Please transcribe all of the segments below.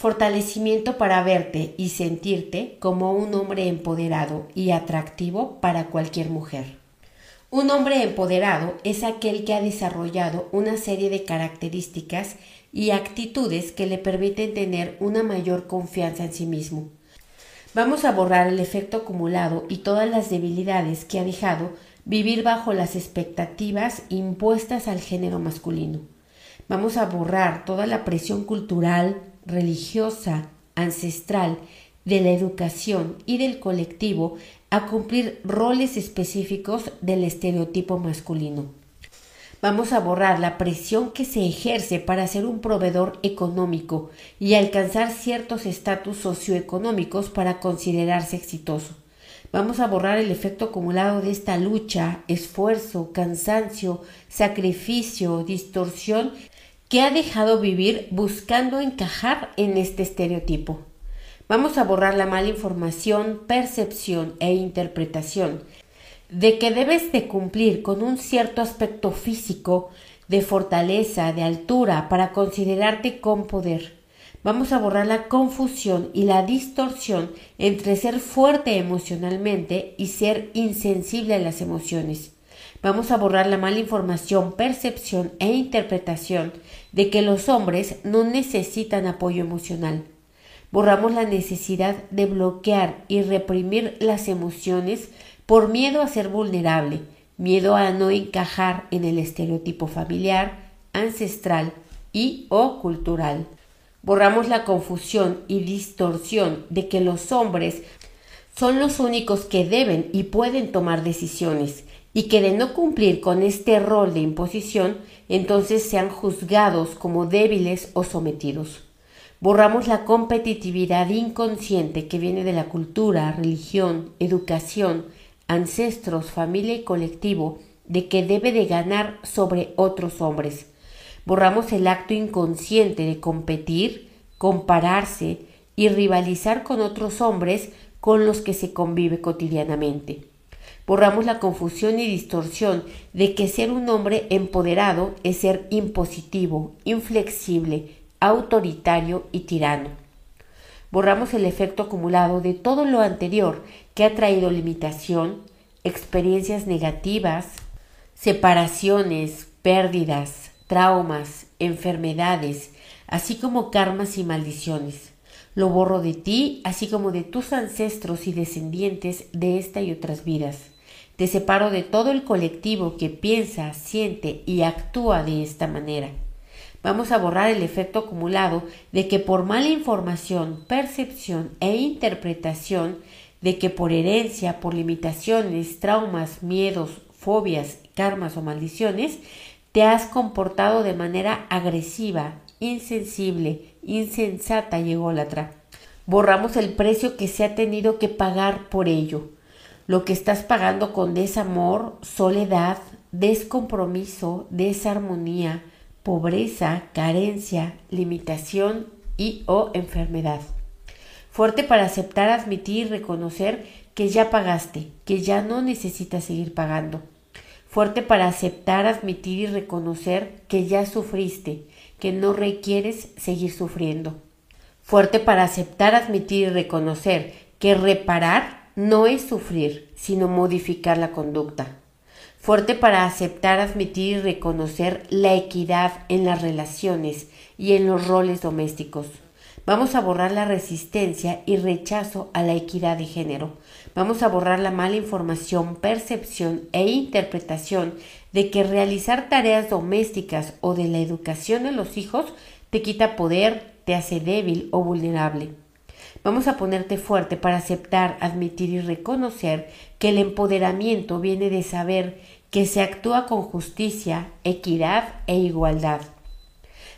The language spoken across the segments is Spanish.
Fortalecimiento para verte y sentirte como un hombre empoderado y atractivo para cualquier mujer. Un hombre empoderado es aquel que ha desarrollado una serie de características y actitudes que le permiten tener una mayor confianza en sí mismo. Vamos a borrar el efecto acumulado y todas las debilidades que ha dejado vivir bajo las expectativas impuestas al género masculino. Vamos a borrar toda la presión cultural, religiosa, ancestral, de la educación y del colectivo a cumplir roles específicos del estereotipo masculino. Vamos a borrar la presión que se ejerce para ser un proveedor económico y alcanzar ciertos estatus socioeconómicos para considerarse exitoso. Vamos a borrar el efecto acumulado de esta lucha, esfuerzo, cansancio, sacrificio, distorsión que ha dejado vivir buscando encajar en este estereotipo. Vamos a borrar la mala información, percepción e interpretación de que debes de cumplir con un cierto aspecto físico, de fortaleza, de altura, para considerarte con poder. Vamos a borrar la confusión y la distorsión entre ser fuerte emocionalmente y ser insensible a las emociones. Vamos a borrar la mala información, percepción e interpretación de que los hombres no necesitan apoyo emocional. Borramos la necesidad de bloquear y reprimir las emociones por miedo a ser vulnerable, miedo a no encajar en el estereotipo familiar, ancestral y o cultural. Borramos la confusión y distorsión de que los hombres son los únicos que deben y pueden tomar decisiones y que de no cumplir con este rol de imposición, entonces sean juzgados como débiles o sometidos. Borramos la competitividad inconsciente que viene de la cultura, religión, educación, ancestros, familia y colectivo de que debe de ganar sobre otros hombres. Borramos el acto inconsciente de competir, compararse y rivalizar con otros hombres con los que se convive cotidianamente. Borramos la confusión y distorsión de que ser un hombre empoderado es ser impositivo, inflexible, autoritario y tirano. Borramos el efecto acumulado de todo lo anterior que ha traído limitación, experiencias negativas, separaciones, pérdidas, traumas, enfermedades, así como karmas y maldiciones. Lo borro de ti, así como de tus ancestros y descendientes de esta y otras vidas. Te separo de todo el colectivo que piensa, siente y actúa de esta manera. Vamos a borrar el efecto acumulado de que por mala información, percepción e interpretación, de que por herencia, por limitaciones, traumas, miedos, fobias, karmas o maldiciones, te has comportado de manera agresiva, insensible, insensata y ególatra. Borramos el precio que se ha tenido que pagar por ello lo que estás pagando con desamor, soledad, descompromiso, desarmonía, pobreza, carencia, limitación y o enfermedad. Fuerte para aceptar, admitir y reconocer que ya pagaste, que ya no necesitas seguir pagando. Fuerte para aceptar, admitir y reconocer que ya sufriste, que no requieres seguir sufriendo. Fuerte para aceptar, admitir y reconocer que reparar no es sufrir, sino modificar la conducta. Fuerte para aceptar, admitir y reconocer la equidad en las relaciones y en los roles domésticos. Vamos a borrar la resistencia y rechazo a la equidad de género. Vamos a borrar la mala información, percepción e interpretación de que realizar tareas domésticas o de la educación de los hijos te quita poder, te hace débil o vulnerable. Vamos a ponerte fuerte para aceptar, admitir y reconocer que el empoderamiento viene de saber que se actúa con justicia, equidad e igualdad.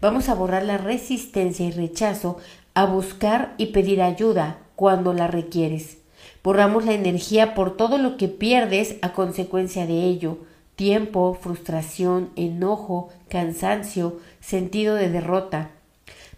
Vamos a borrar la resistencia y rechazo a buscar y pedir ayuda cuando la requieres. Borramos la energía por todo lo que pierdes a consecuencia de ello, tiempo, frustración, enojo, cansancio, sentido de derrota.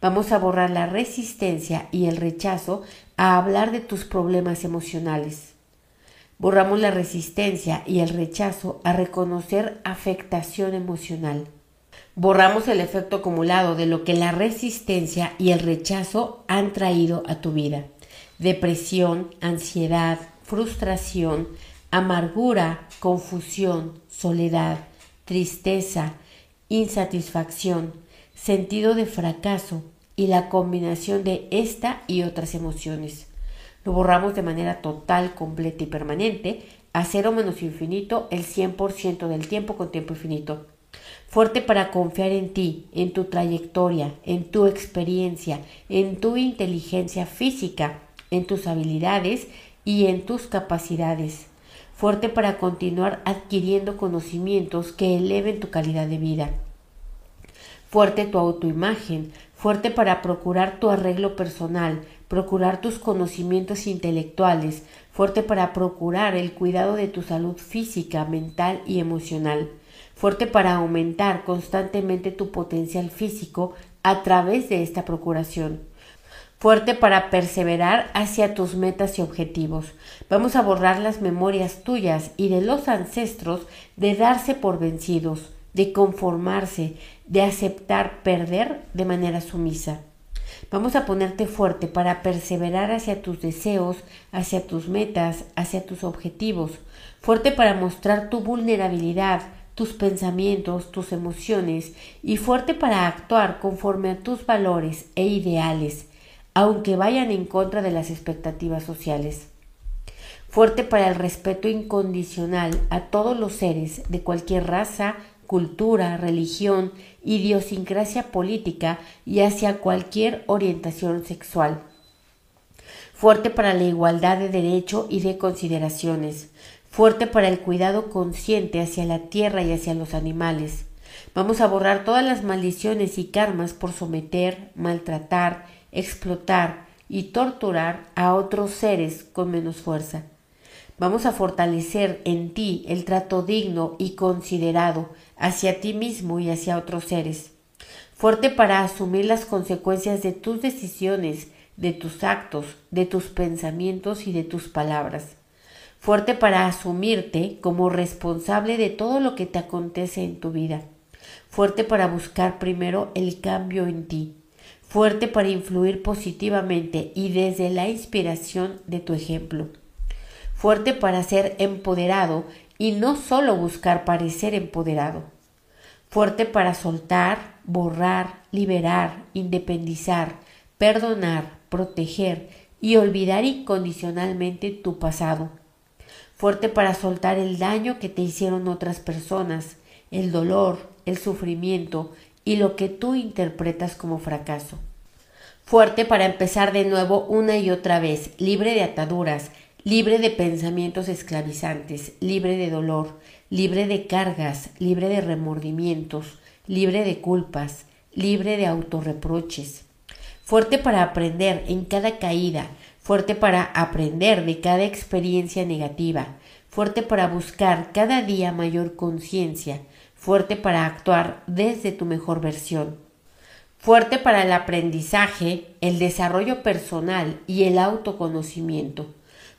Vamos a borrar la resistencia y el rechazo a hablar de tus problemas emocionales. Borramos la resistencia y el rechazo a reconocer afectación emocional. Borramos el efecto acumulado de lo que la resistencia y el rechazo han traído a tu vida. Depresión, ansiedad, frustración, amargura, confusión, soledad, tristeza, insatisfacción, sentido de fracaso y la combinación de esta y otras emociones. Lo borramos de manera total, completa y permanente a cero menos infinito el 100% del tiempo con tiempo infinito. Fuerte para confiar en ti, en tu trayectoria, en tu experiencia, en tu inteligencia física, en tus habilidades y en tus capacidades. Fuerte para continuar adquiriendo conocimientos que eleven tu calidad de vida. Fuerte tu autoimagen, fuerte para procurar tu arreglo personal, procurar tus conocimientos intelectuales, fuerte para procurar el cuidado de tu salud física, mental y emocional, fuerte para aumentar constantemente tu potencial físico a través de esta procuración, fuerte para perseverar hacia tus metas y objetivos. Vamos a borrar las memorias tuyas y de los ancestros de darse por vencidos, de conformarse, de aceptar perder de manera sumisa. Vamos a ponerte fuerte para perseverar hacia tus deseos, hacia tus metas, hacia tus objetivos. Fuerte para mostrar tu vulnerabilidad, tus pensamientos, tus emociones y fuerte para actuar conforme a tus valores e ideales, aunque vayan en contra de las expectativas sociales. Fuerte para el respeto incondicional a todos los seres de cualquier raza, cultura, religión, idiosincrasia política y hacia cualquier orientación sexual. Fuerte para la igualdad de derecho y de consideraciones. Fuerte para el cuidado consciente hacia la tierra y hacia los animales. Vamos a borrar todas las maldiciones y karmas por someter, maltratar, explotar y torturar a otros seres con menos fuerza. Vamos a fortalecer en ti el trato digno y considerado hacia ti mismo y hacia otros seres. Fuerte para asumir las consecuencias de tus decisiones, de tus actos, de tus pensamientos y de tus palabras. Fuerte para asumirte como responsable de todo lo que te acontece en tu vida. Fuerte para buscar primero el cambio en ti. Fuerte para influir positivamente y desde la inspiración de tu ejemplo fuerte para ser empoderado y no solo buscar parecer empoderado. Fuerte para soltar, borrar, liberar, independizar, perdonar, proteger y olvidar incondicionalmente tu pasado. Fuerte para soltar el daño que te hicieron otras personas, el dolor, el sufrimiento y lo que tú interpretas como fracaso. Fuerte para empezar de nuevo una y otra vez, libre de ataduras, libre de pensamientos esclavizantes, libre de dolor, libre de cargas, libre de remordimientos, libre de culpas, libre de autorreproches, fuerte para aprender en cada caída, fuerte para aprender de cada experiencia negativa, fuerte para buscar cada día mayor conciencia, fuerte para actuar desde tu mejor versión, fuerte para el aprendizaje, el desarrollo personal y el autoconocimiento,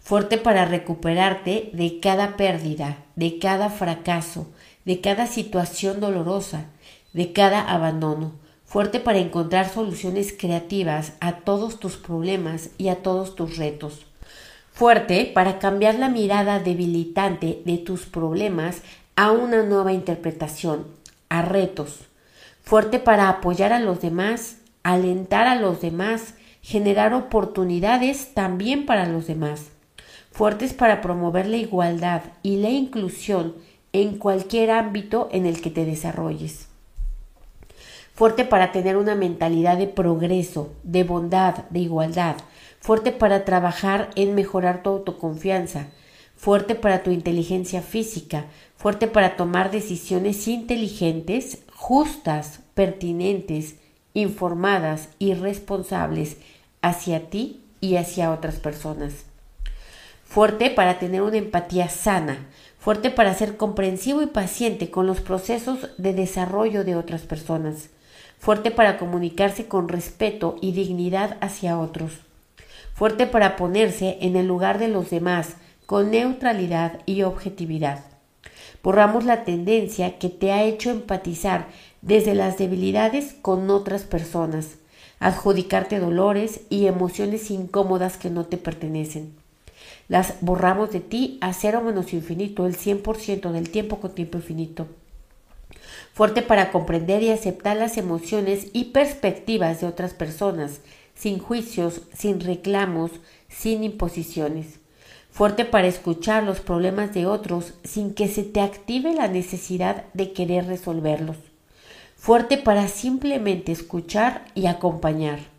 fuerte para recuperarte de cada pérdida, de cada fracaso, de cada situación dolorosa, de cada abandono, fuerte para encontrar soluciones creativas a todos tus problemas y a todos tus retos, fuerte para cambiar la mirada debilitante de tus problemas a una nueva interpretación, a retos, fuerte para apoyar a los demás, alentar a los demás, generar oportunidades también para los demás fuertes para promover la igualdad y la inclusión en cualquier ámbito en el que te desarrolles. Fuerte para tener una mentalidad de progreso, de bondad, de igualdad. Fuerte para trabajar en mejorar tu autoconfianza. Fuerte para tu inteligencia física. Fuerte para tomar decisiones inteligentes, justas, pertinentes, informadas y responsables hacia ti y hacia otras personas fuerte para tener una empatía sana, fuerte para ser comprensivo y paciente con los procesos de desarrollo de otras personas, fuerte para comunicarse con respeto y dignidad hacia otros, fuerte para ponerse en el lugar de los demás con neutralidad y objetividad. Borramos la tendencia que te ha hecho empatizar desde las debilidades con otras personas, adjudicarte dolores y emociones incómodas que no te pertenecen. Las borramos de ti a cero menos infinito, el 100% del tiempo con tiempo infinito. Fuerte para comprender y aceptar las emociones y perspectivas de otras personas, sin juicios, sin reclamos, sin imposiciones. Fuerte para escuchar los problemas de otros sin que se te active la necesidad de querer resolverlos. Fuerte para simplemente escuchar y acompañar.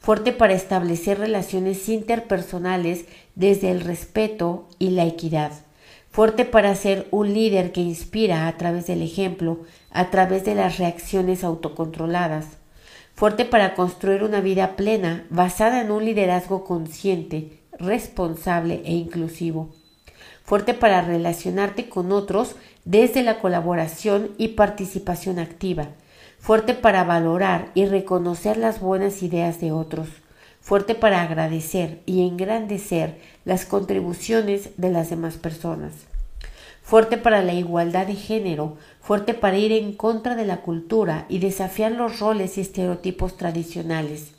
Fuerte para establecer relaciones interpersonales desde el respeto y la equidad. Fuerte para ser un líder que inspira a través del ejemplo, a través de las reacciones autocontroladas. Fuerte para construir una vida plena basada en un liderazgo consciente, responsable e inclusivo. Fuerte para relacionarte con otros desde la colaboración y participación activa. Fuerte para valorar y reconocer las buenas ideas de otros. Fuerte para agradecer y engrandecer las contribuciones de las demás personas. Fuerte para la igualdad de género, fuerte para ir en contra de la cultura y desafiar los roles y estereotipos tradicionales.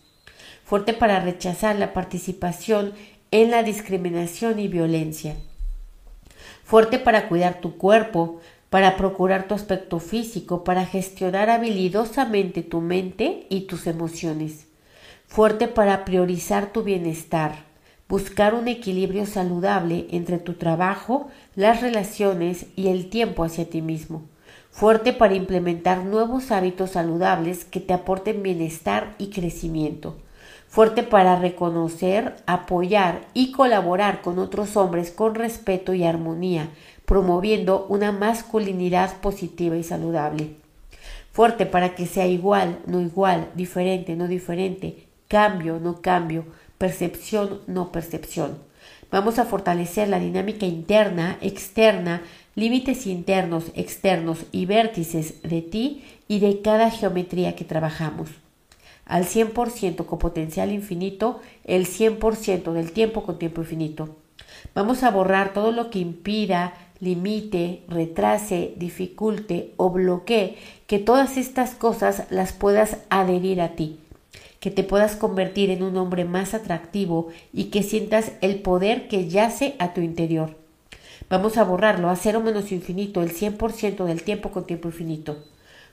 Fuerte para rechazar la participación en la discriminación y violencia fuerte para cuidar tu cuerpo, para procurar tu aspecto físico, para gestionar habilidosamente tu mente y tus emociones, fuerte para priorizar tu bienestar, buscar un equilibrio saludable entre tu trabajo, las relaciones y el tiempo hacia ti mismo, fuerte para implementar nuevos hábitos saludables que te aporten bienestar y crecimiento, fuerte para reconocer, apoyar y colaborar con otros hombres con respeto y armonía, promoviendo una masculinidad positiva y saludable. Fuerte para que sea igual, no igual, diferente, no diferente, cambio, no cambio, percepción, no percepción. Vamos a fortalecer la dinámica interna, externa, límites internos, externos y vértices de ti y de cada geometría que trabajamos al 100% con potencial infinito el 100% del tiempo con tiempo infinito. Vamos a borrar todo lo que impida, limite, retrase, dificulte o bloquee que todas estas cosas las puedas adherir a ti, que te puedas convertir en un hombre más atractivo y que sientas el poder que yace a tu interior. Vamos a borrarlo a cero menos infinito el 100% del tiempo con tiempo infinito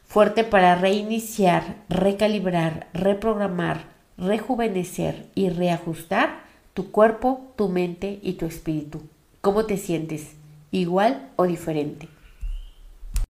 fuerte para reiniciar, recalibrar, reprogramar, rejuvenecer y reajustar tu cuerpo, tu mente y tu espíritu. ¿Cómo te sientes? ¿Igual o diferente?